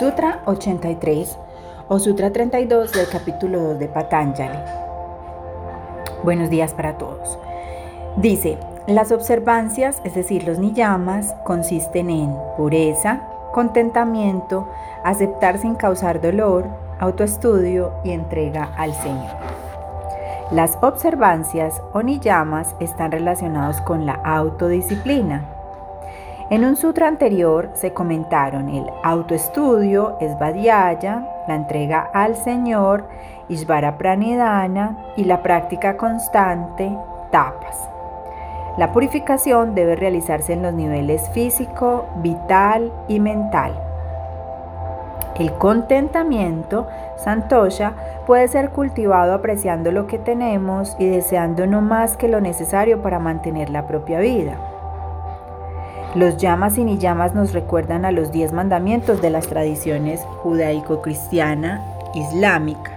Sutra 83 o Sutra 32 del capítulo 2 de Patanjali. Buenos días para todos. Dice, las observancias, es decir, los niyamas, consisten en pureza, contentamiento, aceptar sin causar dolor, autoestudio y entrega al Señor. Las observancias o niyamas están relacionados con la autodisciplina. En un sutra anterior se comentaron el autoestudio, Svadhyaya, la entrega al Señor, Ishvara Pranidhana y la práctica constante, tapas. La purificación debe realizarse en los niveles físico, vital y mental. El contentamiento, santosha, puede ser cultivado apreciando lo que tenemos y deseando no más que lo necesario para mantener la propia vida. Los llamas y niyamas nos recuerdan a los diez mandamientos de las tradiciones judaico-cristiana islámica.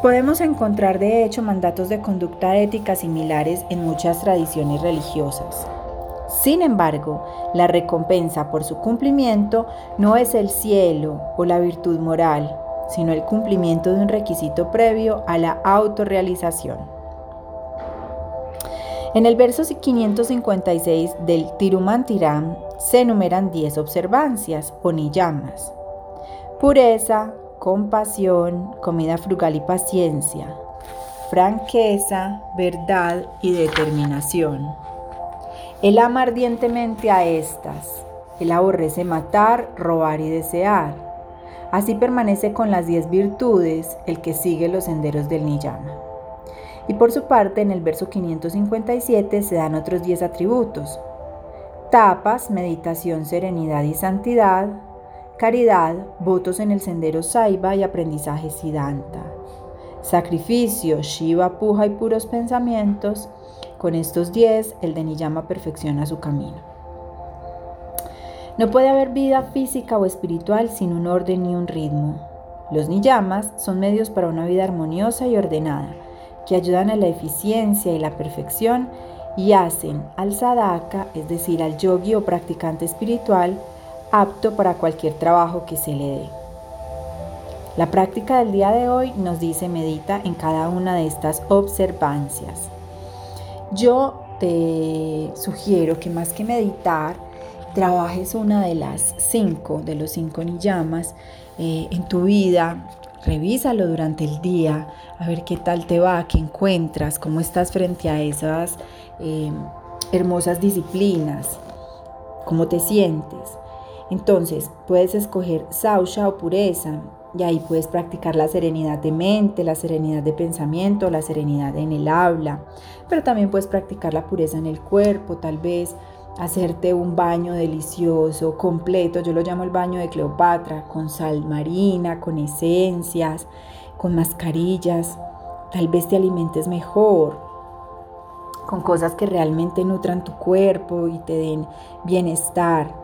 Podemos encontrar de hecho mandatos de conducta ética similares en muchas tradiciones religiosas. Sin embargo, la recompensa por su cumplimiento no es el cielo o la virtud moral, sino el cumplimiento de un requisito previo a la autorrealización. En el verso 556 del Tirumantiram se enumeran 10 observancias o niyamas. Pureza, compasión, comida frugal y paciencia, franqueza, verdad y determinación. Él ama ardientemente a estas. Él aborrece matar, robar y desear. Así permanece con las diez virtudes el que sigue los senderos del Niyama. Y por su parte, en el verso 557 se dan otros 10 atributos. Tapas, meditación, serenidad y santidad. Caridad, votos en el sendero Saiva y aprendizaje Siddhanta. Sacrificio, Shiva, Puja y puros pensamientos. Con estos 10, el de Niyama perfecciona su camino. No puede haber vida física o espiritual sin un orden y un ritmo. Los niyamas son medios para una vida armoniosa y ordenada que ayudan a la eficiencia y la perfección y hacen al sadhaka, es decir, al yogi o practicante espiritual, apto para cualquier trabajo que se le dé. La práctica del día de hoy nos dice medita en cada una de estas observancias. Yo te sugiero que más que meditar, trabajes una de las cinco, de los cinco niyamas eh, en tu vida, Revísalo durante el día, a ver qué tal te va, qué encuentras, cómo estás frente a esas eh, hermosas disciplinas, cómo te sientes. Entonces, puedes escoger sausha o pureza y ahí puedes practicar la serenidad de mente, la serenidad de pensamiento, la serenidad en el habla, pero también puedes practicar la pureza en el cuerpo, tal vez hacerte un baño delicioso, completo, yo lo llamo el baño de Cleopatra, con sal marina, con esencias, con mascarillas, tal vez te alimentes mejor, con cosas que realmente nutran tu cuerpo y te den bienestar.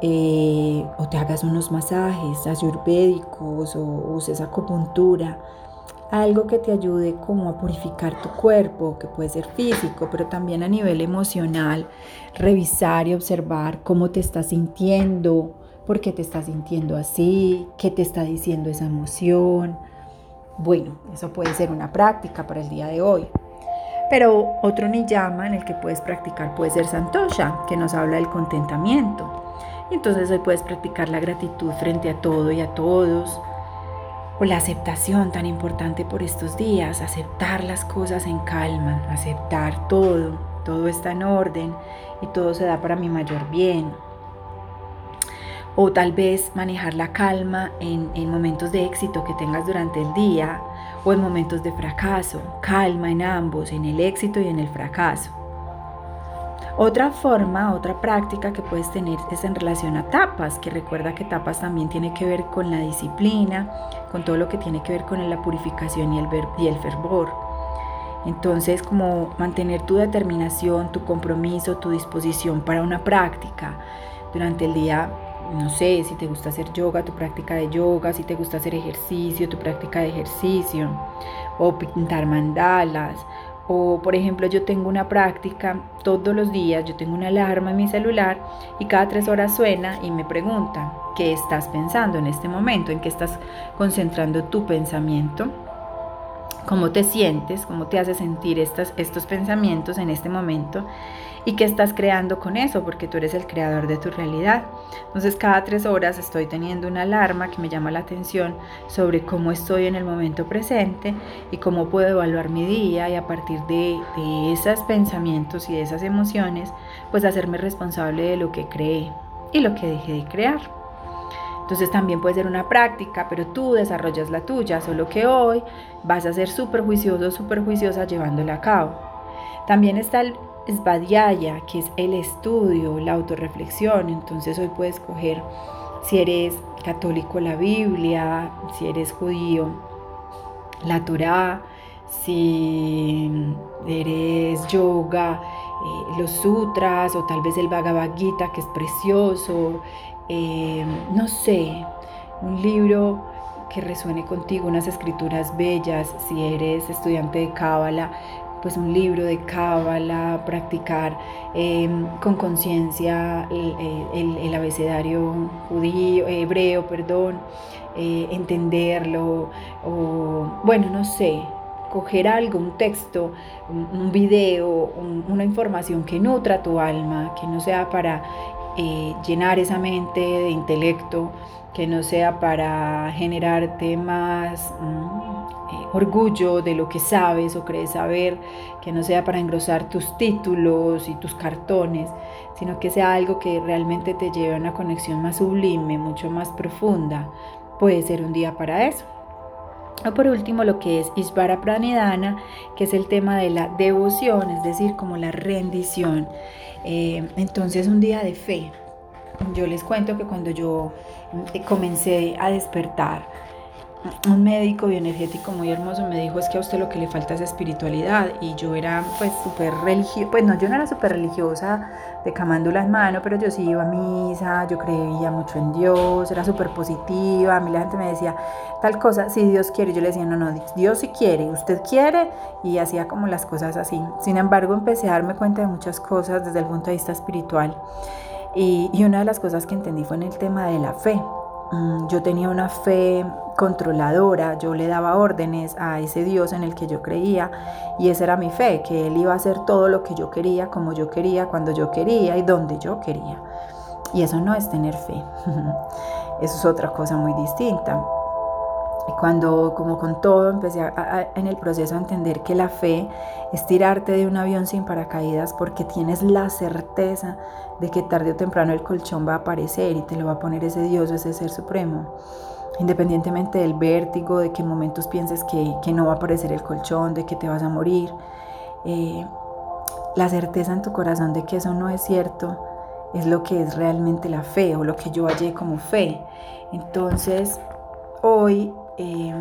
Eh, o te hagas unos masajes ayurvédicos o uses acupuntura algo que te ayude como a purificar tu cuerpo, que puede ser físico, pero también a nivel emocional, revisar y observar cómo te estás sintiendo, por qué te estás sintiendo así, qué te está diciendo esa emoción. Bueno, eso puede ser una práctica para el día de hoy. Pero otro niyama en el que puedes practicar puede ser Santosha, que nos habla del contentamiento. Entonces hoy puedes practicar la gratitud frente a todo y a todos, o la aceptación tan importante por estos días, aceptar las cosas en calma, aceptar todo, todo está en orden y todo se da para mi mayor bien. O tal vez manejar la calma en, en momentos de éxito que tengas durante el día o en momentos de fracaso, calma en ambos, en el éxito y en el fracaso. Otra forma, otra práctica que puedes tener es en relación a tapas, que recuerda que tapas también tiene que ver con la disciplina, con todo lo que tiene que ver con la purificación y el, y el fervor. Entonces, como mantener tu determinación, tu compromiso, tu disposición para una práctica durante el día, no sé, si te gusta hacer yoga, tu práctica de yoga, si te gusta hacer ejercicio, tu práctica de ejercicio, o pintar mandalas, O por ejemplo yo tengo una práctica todos los días, yo tengo una alarma en mi celular y cada tres horas suena y me pregunta, ¿qué estás pensando en este momento? ¿En qué estás concentrando tu pensamiento? ¿Cómo te sientes? ¿Cómo te hace sentir estas, estos pensamientos en este momento? Y qué estás creando con eso, porque tú eres el creador de tu realidad. Entonces cada tres horas estoy teniendo una alarma que me llama la atención sobre cómo estoy en el momento presente y cómo puedo evaluar mi día y a partir de, de esos pensamientos y de esas emociones, pues hacerme responsable de lo que creé y lo que dejé de crear. Entonces también puede ser una práctica, pero tú desarrollas la tuya, solo que hoy vas a ser súper juicioso, súper juiciosa llevándola a cabo. También está el Svadhyaya, que es el estudio, la autorreflexión. Entonces hoy puedes escoger si eres católico la Biblia, si eres judío la Torah, si eres yoga, eh, los sutras o tal vez el Bhagavad Gita que es precioso, eh, no sé, un libro que resuene contigo, unas escrituras bellas, si eres estudiante de Cábala, pues un libro de cábala, practicar em, con conciencia el, abecedario judío, hebreo, perdón, eh, entenderlo, o bueno, no sé, coger algo, un texto, un, video, una información que nutra tu alma, que no sea para eh, llenar esa mente de intelecto, que no sea para generarte más mm, eh, orgullo de lo que sabes o crees saber, que no sea para engrosar tus títulos y tus cartones, sino que sea algo que realmente te lleve a una conexión más sublime, mucho más profunda. Puede ser un día para eso. O por último, lo que es Ishvara Pranidhana, que es el tema de la devoción, es decir, como la rendición. Eh, entonces, un día de fe, yo les cuento que cuando yo eh, comencé a despertar, un médico bioenergético muy hermoso me dijo es que a usted lo que le falta es espiritualidad y yo era pues súper religiosa, pues no, yo no era súper religiosa de camándula en mano, pero yo sí iba a misa, yo creía mucho en Dios, era súper positiva, a mí la gente me decía tal cosa, si Dios quiere, yo le decía no, no, Dios sí quiere, usted quiere y hacía como las cosas así. Sin embargo empecé a darme cuenta de muchas cosas desde el punto de vista espiritual y, una de las cosas que entendí fue en el tema de la fe. Mm, yo tenía una fe controladora, yo le daba órdenes a ese Dios en el que yo creía y esa era mi fe, que Él iba a hacer todo lo que yo quería, como yo quería, cuando yo quería y donde yo quería. Y eso no es tener fe, eso es otra cosa muy distinta. Cuando, como con todo, empecé en el proceso a entender que la fe es tirarte de un avión sin paracaídas porque tienes la certeza de que tarde o temprano el colchón va a aparecer y te lo va a poner ese Dios, ese ser supremo. Independientemente del vértigo, de que en momentos pienses que, no va a aparecer el colchón, de que te vas a morir, eh, la certeza en tu corazón de que eso no es cierto es lo que es realmente la fe o lo que yo hallé como fe. Entonces, hoy eh,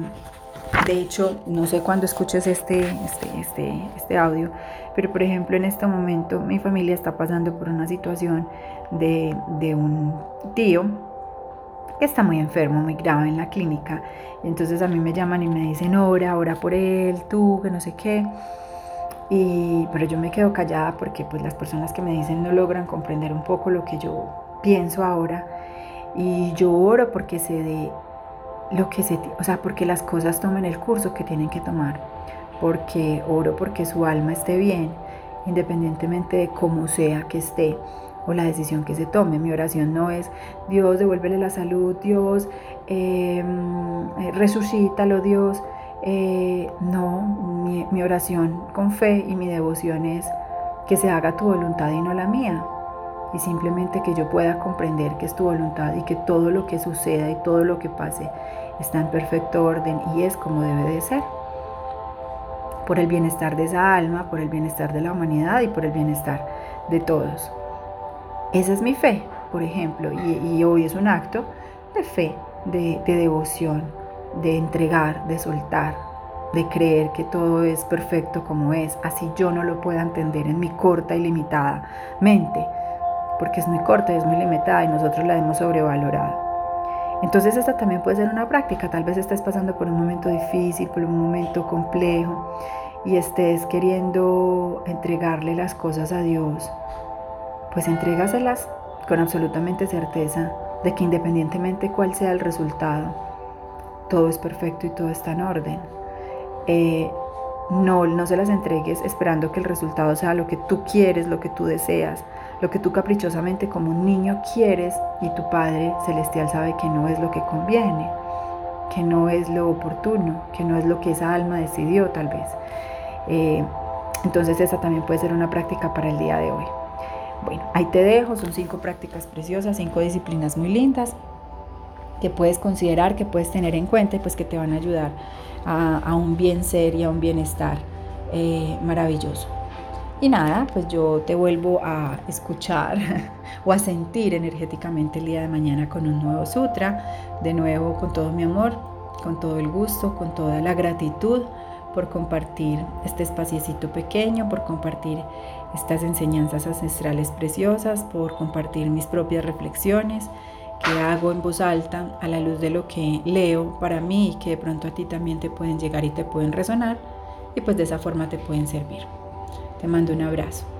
de hecho, no sé cuándo escuches este, este, este, este audio, pero por ejemplo en este momento mi familia está pasando por una situación de, un tío que está muy enfermo, muy grave en la clínica. Entonces a mí me llaman y me dicen, ora, ora por él, tú, que no sé qué. Y, pero yo me quedo callada porque pues las personas que me dicen no logran comprender un poco lo que yo pienso ahora. Y yo oro porque se dé lo que se, o sea, porque las cosas tomen el curso que tienen que tomar, porque oro porque su alma esté bien, independientemente de cómo sea que esté o la decisión que se tome. Mi oración no es Dios, devuélvele la salud, Dios, em, eh, resucítalo, Dios. Eh, no, mi, mi oración con fe y mi devoción es que se haga tu voluntad y no la mía y simplemente que yo pueda comprender que es tu voluntad y que todo lo que suceda y todo lo que pase está en perfecto orden y es como debe de ser. Por el bienestar de esa alma, por el bienestar de la humanidad y por el bienestar de todos. Esa es mi fe, por ejemplo, y, hoy es un acto de fe, de, de devoción, de entregar, de soltar, de creer que todo es perfecto como es, así yo no lo pueda entender en mi corta y limitada mente porque es muy corta es muy limitada y nosotros la hemos sobrevalorado. Entonces esta también puede ser una práctica, tal vez estés pasando por un momento difícil, por un momento complejo y estés queriendo entregarle las cosas a Dios, pues entrégaselas con absolutamente certeza de que independientemente cuál sea el resultado, todo es perfecto y todo está en orden. Eh, no, no se las entregues esperando que el resultado sea lo que tú quieres, lo que tú deseas, lo que tú caprichosamente como un niño quieres y tu Padre Celestial sabe que no es lo que conviene, que no es lo oportuno, que no es lo que esa alma decidió tal vez. Eh, entonces esa también puede ser una práctica para el día de hoy. Bueno, ahí te dejo, son cinco prácticas preciosas, cinco disciplinas muy lindas que puedes considerar, que puedes tener en cuenta y pues que te van a ayudar a, un bien ser y a un bienestar eh, maravilloso. Y nada, pues yo te vuelvo a escuchar o a sentir energéticamente el día de mañana con un nuevo sutra, de nuevo con todo mi amor, con todo el gusto, con toda la gratitud por compartir este espaciecito pequeño, por compartir estas enseñanzas ancestrales preciosas, por compartir mis propias reflexiones que hago en voz alta a la luz de lo que leo para mí y que de pronto a ti también te pueden llegar y te pueden resonar y pues de esa forma te pueden servir. Te mando un abrazo.